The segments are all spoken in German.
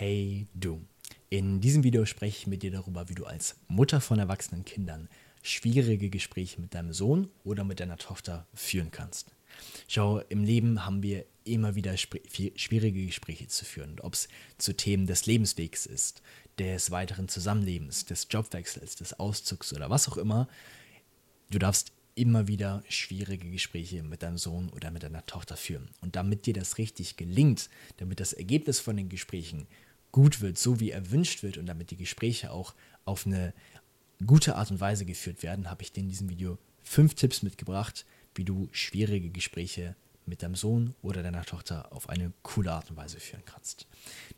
Hey du. In diesem Video spreche ich mit dir darüber, wie du als Mutter von erwachsenen Kindern schwierige Gespräche mit deinem Sohn oder mit deiner Tochter führen kannst. Schau, im Leben haben wir immer wieder schwierige Gespräche zu führen. Ob es zu Themen des Lebenswegs ist, des weiteren Zusammenlebens, des Jobwechsels, des Auszugs oder was auch immer. Du darfst immer wieder schwierige Gespräche mit deinem Sohn oder mit deiner Tochter führen. Und damit dir das richtig gelingt, damit das Ergebnis von den Gesprächen gut wird, so wie erwünscht wird und damit die Gespräche auch auf eine gute Art und Weise geführt werden, habe ich dir in diesem Video fünf Tipps mitgebracht, wie du schwierige Gespräche mit deinem Sohn oder deiner Tochter auf eine coole Art und Weise führen kannst.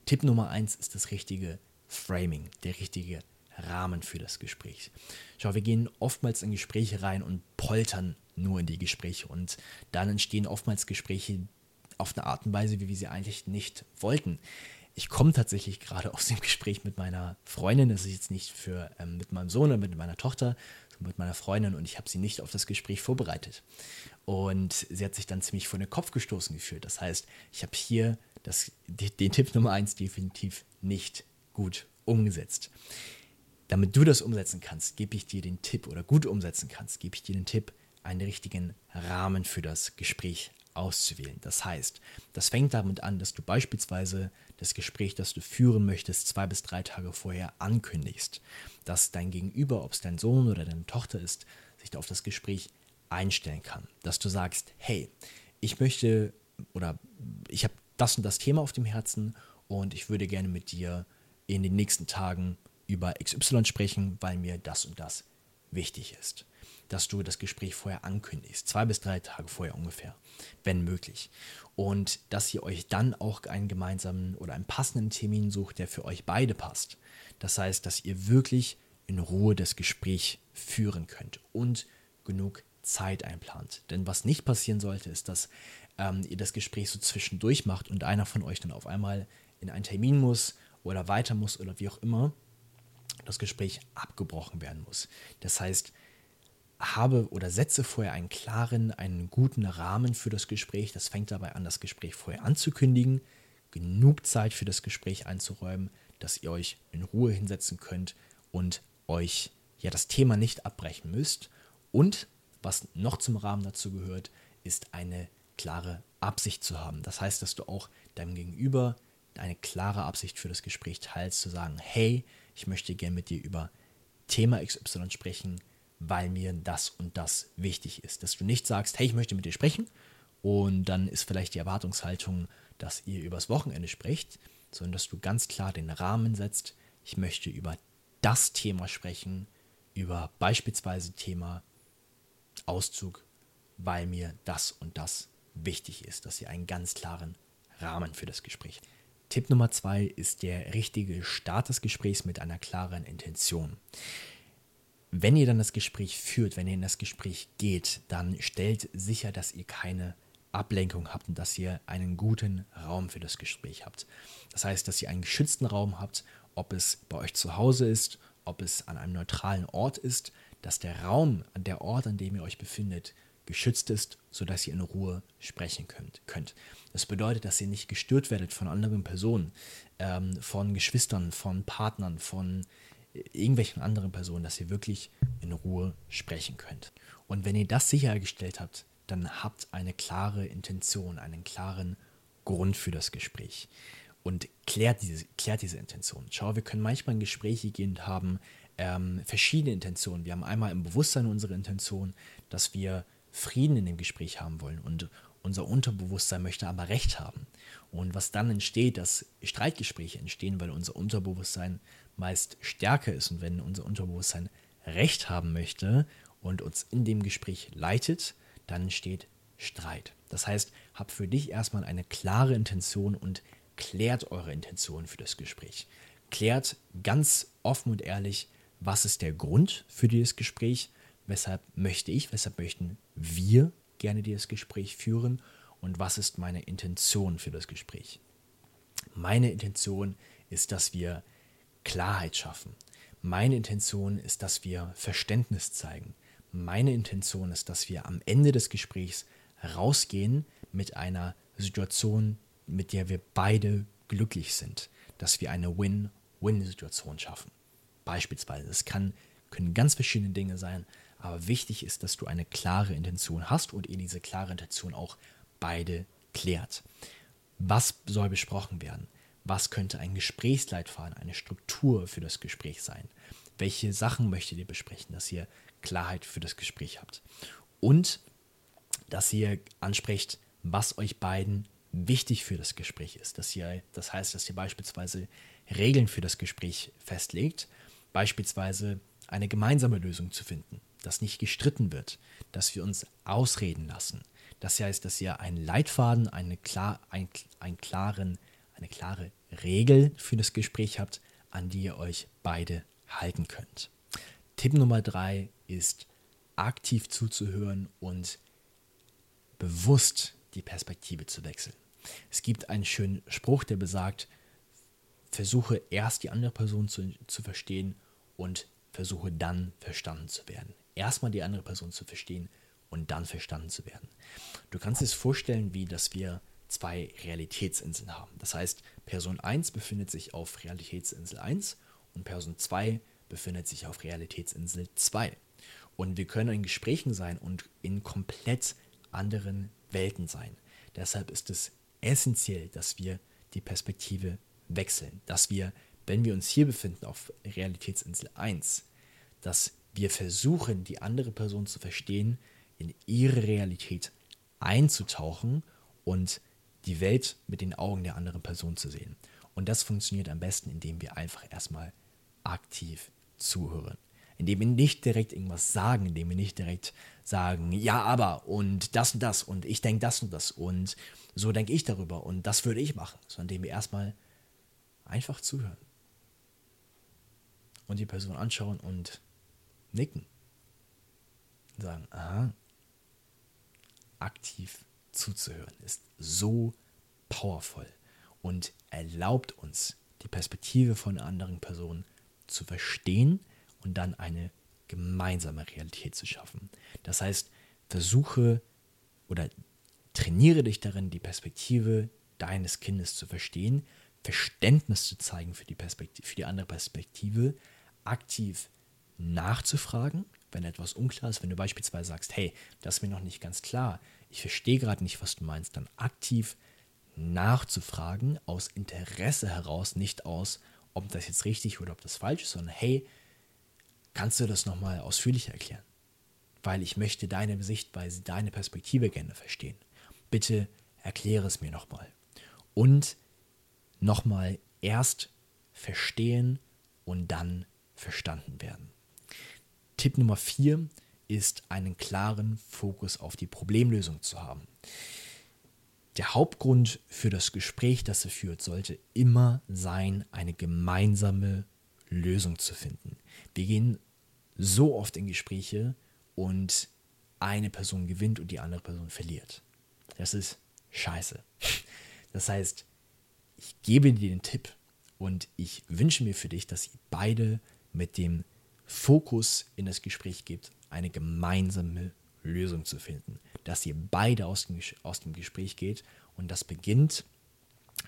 Tipp Nummer eins ist das richtige Framing, der richtige Rahmen für das Gespräch. Schau, wir gehen oftmals in Gespräche rein und poltern nur in die Gespräche und dann entstehen oftmals Gespräche auf eine Art und Weise, wie wir sie eigentlich nicht wollten. Ich komme tatsächlich gerade aus dem Gespräch mit meiner Freundin, das ist jetzt nicht für ähm, mit meinem Sohn oder mit meiner Tochter, sondern mit meiner Freundin und ich habe sie nicht auf das Gespräch vorbereitet. Und sie hat sich dann ziemlich vor den Kopf gestoßen gefühlt. Das heißt, ich habe hier das, den Tipp Nummer eins definitiv nicht gut umgesetzt. Damit du das umsetzen kannst, gebe ich dir den Tipp oder gut umsetzen kannst, gebe ich dir den Tipp, einen richtigen Rahmen für das Gespräch auszuwählen. Das heißt, das fängt damit an, dass du beispielsweise das Gespräch, das du führen möchtest, zwei bis drei Tage vorher ankündigst. Dass dein Gegenüber, ob es dein Sohn oder deine Tochter ist, sich auf das Gespräch einstellen kann. Dass du sagst, hey, ich möchte oder ich habe das und das Thema auf dem Herzen und ich würde gerne mit dir in den nächsten Tagen über XY sprechen, weil mir das und das wichtig ist. Dass du das Gespräch vorher ankündigst, zwei bis drei Tage vorher ungefähr, wenn möglich. Und dass ihr euch dann auch einen gemeinsamen oder einen passenden Termin sucht, der für euch beide passt. Das heißt, dass ihr wirklich in Ruhe das Gespräch führen könnt und genug Zeit einplant. Denn was nicht passieren sollte, ist, dass ähm, ihr das Gespräch so zwischendurch macht und einer von euch dann auf einmal in einen Termin muss oder weiter muss oder wie auch immer das Gespräch abgebrochen werden muss. Das heißt, habe oder setze vorher einen klaren, einen guten Rahmen für das Gespräch. Das fängt dabei an, das Gespräch vorher anzukündigen, genug Zeit für das Gespräch einzuräumen, dass ihr euch in Ruhe hinsetzen könnt und euch ja das Thema nicht abbrechen müsst. Und was noch zum Rahmen dazu gehört, ist eine klare Absicht zu haben. Das heißt, dass du auch deinem Gegenüber eine klare Absicht für das Gespräch teilst, zu sagen, hey, ich möchte gerne mit dir über Thema XY sprechen, weil mir das und das wichtig ist. Dass du nicht sagst, hey, ich möchte mit dir sprechen und dann ist vielleicht die Erwartungshaltung, dass ihr übers Wochenende sprecht, sondern dass du ganz klar den Rahmen setzt, ich möchte über das Thema sprechen, über beispielsweise Thema Auszug, weil mir das und das wichtig ist, dass ihr einen ganz klaren Rahmen für das Gespräch habt. Tipp Nummer zwei ist der richtige Start des Gesprächs mit einer klaren Intention. Wenn ihr dann das Gespräch führt, wenn ihr in das Gespräch geht, dann stellt sicher, dass ihr keine Ablenkung habt und dass ihr einen guten Raum für das Gespräch habt. Das heißt, dass ihr einen geschützten Raum habt, ob es bei euch zu Hause ist, ob es an einem neutralen Ort ist, dass der Raum, der Ort, an dem ihr euch befindet, geschützt ist, sodass ihr in Ruhe sprechen könnt. könnt. Das bedeutet, dass ihr nicht gestört werdet von anderen Personen, ähm, von Geschwistern, von Partnern, von irgendwelchen anderen Personen, dass ihr wirklich in Ruhe sprechen könnt. Und wenn ihr das sichergestellt habt, dann habt eine klare Intention, einen klaren Grund für das Gespräch und klärt diese, klärt diese Intention. Schau, wir können manchmal in Gespräche gehen und haben ähm, verschiedene Intentionen. Wir haben einmal im Bewusstsein unsere Intention, dass wir Frieden in dem Gespräch haben wollen und unser Unterbewusstsein möchte aber Recht haben. Und was dann entsteht, dass Streitgespräche entstehen, weil unser Unterbewusstsein meist stärker ist und wenn unser Unterbewusstsein Recht haben möchte und uns in dem Gespräch leitet, dann entsteht Streit. Das heißt, habt für dich erstmal eine klare Intention und klärt eure Intention für das Gespräch. Klärt ganz offen und ehrlich, was ist der Grund für dieses Gespräch, weshalb möchte ich, weshalb möchten wir gerne dieses Gespräch führen und was ist meine Intention für das Gespräch. Meine Intention ist, dass wir Klarheit schaffen. Meine Intention ist, dass wir Verständnis zeigen. Meine Intention ist, dass wir am Ende des Gesprächs rausgehen mit einer Situation, mit der wir beide glücklich sind. dass wir eine Win-Win-Situation schaffen. Beispielsweise, es kann, können ganz verschiedene Dinge sein, aber wichtig ist, dass du eine klare Intention hast und ihr diese klare Intention auch beide klärt. Was soll besprochen werden? Was könnte ein Gesprächsleitfaden, eine Struktur für das Gespräch sein? Welche Sachen möchtet ihr besprechen, dass ihr Klarheit für das Gespräch habt? Und dass ihr ansprecht, was euch beiden wichtig für das Gespräch ist. Dass ihr, das heißt, dass ihr beispielsweise Regeln für das Gespräch festlegt, beispielsweise eine gemeinsame Lösung zu finden, dass nicht gestritten wird, dass wir uns ausreden lassen. Das heißt, dass ihr einen Leitfaden, eine, klar, ein, einen klaren, eine klare Regel für das Gespräch habt, an die ihr euch beide halten könnt. Tipp Nummer drei ist aktiv zuzuhören und bewusst die Perspektive zu wechseln. Es gibt einen schönen Spruch, der besagt, versuche erst die andere Person zu, zu verstehen und versuche dann verstanden zu werden. Erstmal die andere Person zu verstehen und dann verstanden zu werden. Du kannst es vorstellen, wie dass wir zwei Realitätsinseln haben. Das heißt, Person 1 befindet sich auf Realitätsinsel 1 und Person 2 befindet sich auf Realitätsinsel 2. Und wir können in Gesprächen sein und in komplett anderen Welten sein. Deshalb ist es essentiell, dass wir die Perspektive wechseln, dass wir, wenn wir uns hier befinden auf Realitätsinsel 1, dass wir versuchen, die andere Person zu verstehen, in ihre Realität einzutauchen und die Welt mit den Augen der anderen Person zu sehen. Und das funktioniert am besten, indem wir einfach erstmal aktiv zuhören indem wir nicht direkt irgendwas sagen, indem wir nicht direkt sagen, ja, aber und das und das und ich denke das und das und so denke ich darüber und das würde ich machen, sondern indem wir erstmal einfach zuhören und die Person anschauen und nicken. Und sagen, aha, aktiv zuzuhören ist so powerful und erlaubt uns, die Perspektive von anderen Person zu verstehen und dann eine gemeinsame Realität zu schaffen. Das heißt, versuche oder trainiere dich darin, die Perspektive deines Kindes zu verstehen, Verständnis zu zeigen für die, Perspektive, für die andere Perspektive, aktiv nachzufragen, wenn etwas unklar ist. Wenn du beispielsweise sagst, hey, das ist mir noch nicht ganz klar, ich verstehe gerade nicht, was du meinst, dann aktiv nachzufragen, aus Interesse heraus, nicht aus, ob das jetzt richtig oder ob das falsch ist, sondern hey, Kannst du das nochmal ausführlicher erklären? Weil ich möchte deine Sichtweise, deine Perspektive gerne verstehen. Bitte erkläre es mir nochmal. Und nochmal erst verstehen und dann verstanden werden. Tipp Nummer vier ist, einen klaren Fokus auf die Problemlösung zu haben. Der Hauptgrund für das Gespräch, das er führt, sollte immer sein, eine gemeinsame Lösung zu finden. Wir gehen so oft in Gespräche und eine Person gewinnt und die andere Person verliert. Das ist scheiße. Das heißt, ich gebe dir den Tipp und ich wünsche mir für dich, dass ihr beide mit dem Fokus in das Gespräch geht, eine gemeinsame Lösung zu finden. Dass ihr beide aus dem, aus dem Gespräch geht und das beginnt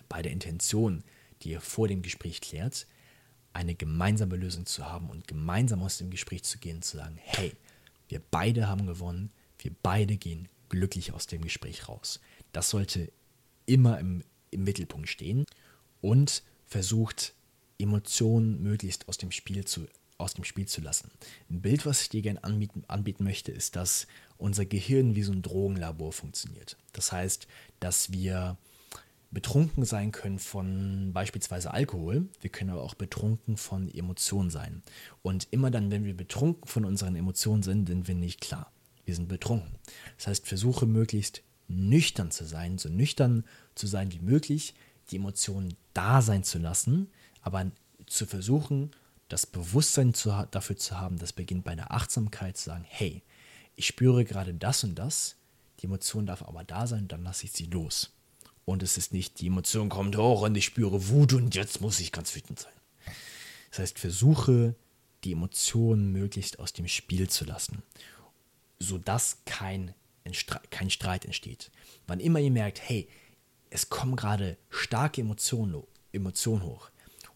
bei der Intention, die ihr vor dem Gespräch klärt, eine gemeinsame Lösung zu haben und gemeinsam aus dem Gespräch zu gehen, zu sagen, hey, wir beide haben gewonnen, wir beide gehen glücklich aus dem Gespräch raus. Das sollte immer im, im Mittelpunkt stehen und versucht, Emotionen möglichst aus dem Spiel zu aus dem Spiel zu lassen. Ein Bild, was ich dir gerne anbieten, anbieten möchte, ist, dass unser Gehirn wie so ein Drogenlabor funktioniert. Das heißt, dass wir betrunken sein können von beispielsweise Alkohol, wir können aber auch betrunken von Emotionen sein. Und immer dann, wenn wir betrunken von unseren Emotionen sind, sind wir nicht klar. Wir sind betrunken. Das heißt, versuche möglichst nüchtern zu sein, so nüchtern zu sein wie möglich, die Emotionen da sein zu lassen, aber zu versuchen, das Bewusstsein zu, dafür zu haben, das beginnt bei der Achtsamkeit zu sagen, hey, ich spüre gerade das und das, die Emotion darf aber da sein, dann lasse ich sie los. Und es ist nicht, die Emotion kommt hoch und ich spüre Wut und jetzt muss ich ganz wütend sein. Das heißt, versuche die Emotionen möglichst aus dem Spiel zu lassen, sodass kein, kein Streit entsteht. Wann immer ihr merkt, hey, es kommen gerade starke Emotionen, Emotionen hoch,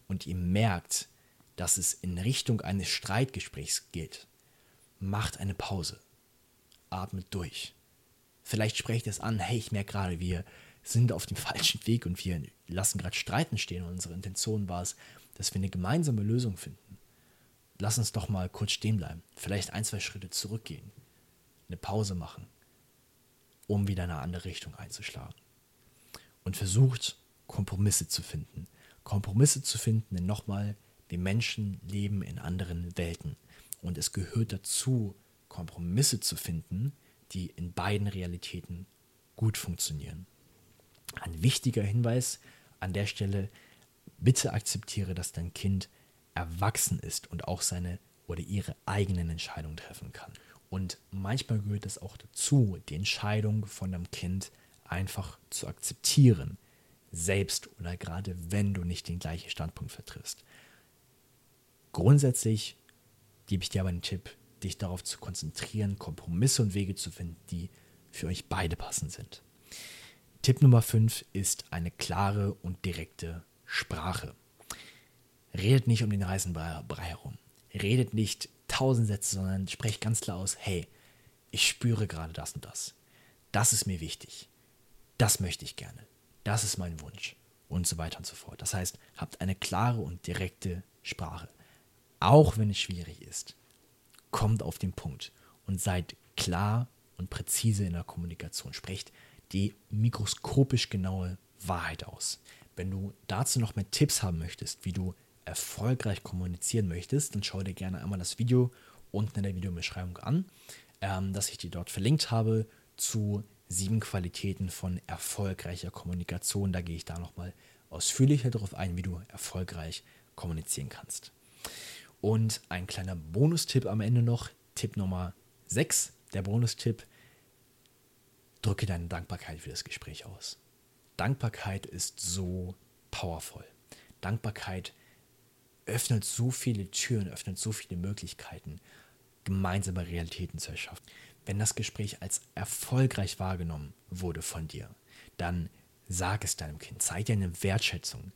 und ihr merkt, dass es in Richtung eines Streitgesprächs geht, macht eine Pause. Atmet durch. Vielleicht sprecht es an, hey, ich merke gerade, wir sind auf dem falschen Weg und wir lassen gerade Streiten stehen und unsere Intention war es, dass wir eine gemeinsame Lösung finden. Lass uns doch mal kurz stehen bleiben, vielleicht ein, zwei Schritte zurückgehen, eine Pause machen, um wieder eine andere Richtung einzuschlagen. Und versucht, Kompromisse zu finden. Kompromisse zu finden, denn nochmal, wir Menschen leben in anderen Welten. Und es gehört dazu, Kompromisse zu finden, die in beiden Realitäten gut funktionieren. Ein wichtiger Hinweis an der Stelle, bitte akzeptiere, dass dein Kind erwachsen ist und auch seine oder ihre eigenen Entscheidungen treffen kann. Und manchmal gehört es auch dazu, die Entscheidung von deinem Kind einfach zu akzeptieren, selbst oder gerade wenn du nicht den gleichen Standpunkt vertrittst. Grundsätzlich gebe ich dir aber einen Tipp, dich darauf zu konzentrieren, Kompromisse und Wege zu finden, die für euch beide passend sind. Tipp Nummer 5 ist eine klare und direkte Sprache. Redet nicht um den heißen Brei herum. Redet nicht tausend Sätze, sondern sprecht ganz klar aus, hey, ich spüre gerade das und das. Das ist mir wichtig. Das möchte ich gerne. Das ist mein Wunsch. Und so weiter und so fort. Das heißt, habt eine klare und direkte Sprache auch wenn es schwierig ist, kommt auf den Punkt und seid klar und präzise in der Kommunikation. Sprecht die mikroskopisch genaue Wahrheit aus. Wenn du dazu noch mehr Tipps haben möchtest, wie du erfolgreich kommunizieren möchtest, dann schau dir gerne einmal das Video unten in der Videobeschreibung an, ähm, das ich dir dort verlinkt habe zu sieben Qualitäten von erfolgreicher Kommunikation. Da gehe ich da nochmal ausführlicher darauf ein, wie du erfolgreich kommunizieren kannst. Und ein kleiner Bonustipp am Ende noch, Tipp Nummer 6, der Bonustipp, drücke deine Dankbarkeit für das Gespräch aus. Dankbarkeit ist so powerful. Dankbarkeit öffnet so viele Türen, öffnet so viele Möglichkeiten, gemeinsame Realitäten zu erschaffen. Wenn das Gespräch als erfolgreich wahrgenommen wurde von dir, dann sag es deinem Kind, zeig dir eine Wertschätzung,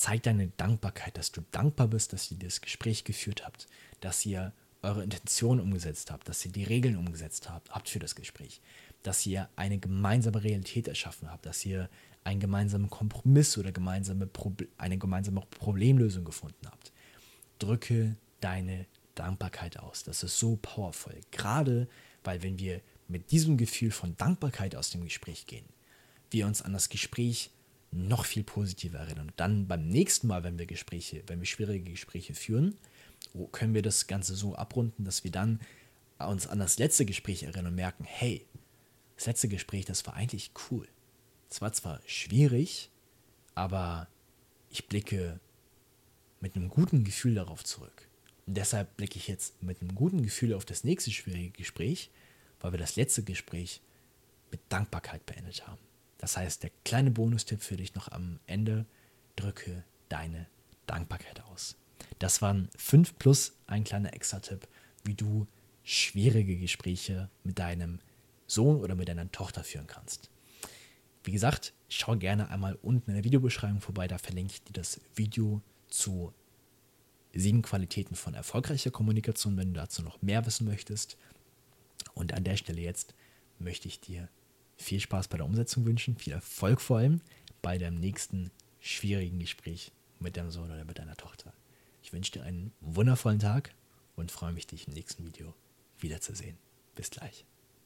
Zeig deine Dankbarkeit, dass du dankbar bist, dass ihr das Gespräch geführt habt, dass ihr eure Intention umgesetzt habt, dass ihr die Regeln umgesetzt habt, habt für das Gespräch, dass ihr eine gemeinsame Realität erschaffen habt, dass ihr einen gemeinsamen Kompromiss oder gemeinsame eine gemeinsame Problemlösung gefunden habt. Drücke deine Dankbarkeit aus. Das ist so powerful. Gerade weil wenn wir mit diesem Gefühl von Dankbarkeit aus dem Gespräch gehen, wir uns an das Gespräch noch viel positiver erinnern. Und dann beim nächsten Mal, wenn wir Gespräche, wenn wir schwierige Gespräche führen, können wir das Ganze so abrunden, dass wir dann uns an das letzte Gespräch erinnern und merken, hey, das letzte Gespräch, das war eigentlich cool. Es war zwar schwierig, aber ich blicke mit einem guten Gefühl darauf zurück. Und deshalb blicke ich jetzt mit einem guten Gefühl auf das nächste schwierige Gespräch, weil wir das letzte Gespräch mit Dankbarkeit beendet haben. Das heißt, der kleine Bonustipp für dich noch am Ende, drücke deine Dankbarkeit aus. Das waren fünf plus ein kleiner Extra-Tipp, wie du schwierige Gespräche mit deinem Sohn oder mit deiner Tochter führen kannst. Wie gesagt, schau gerne einmal unten in der Videobeschreibung vorbei, da verlinke ich dir das Video zu sieben Qualitäten von erfolgreicher Kommunikation, wenn du dazu noch mehr wissen möchtest. Und an der Stelle jetzt möchte ich dir viel Spaß bei der Umsetzung wünschen, viel Erfolg vor allem bei deinem nächsten schwierigen Gespräch mit deinem Sohn oder mit deiner Tochter. Ich wünsche dir einen wundervollen Tag und freue mich, dich im nächsten Video wiederzusehen. Bis gleich.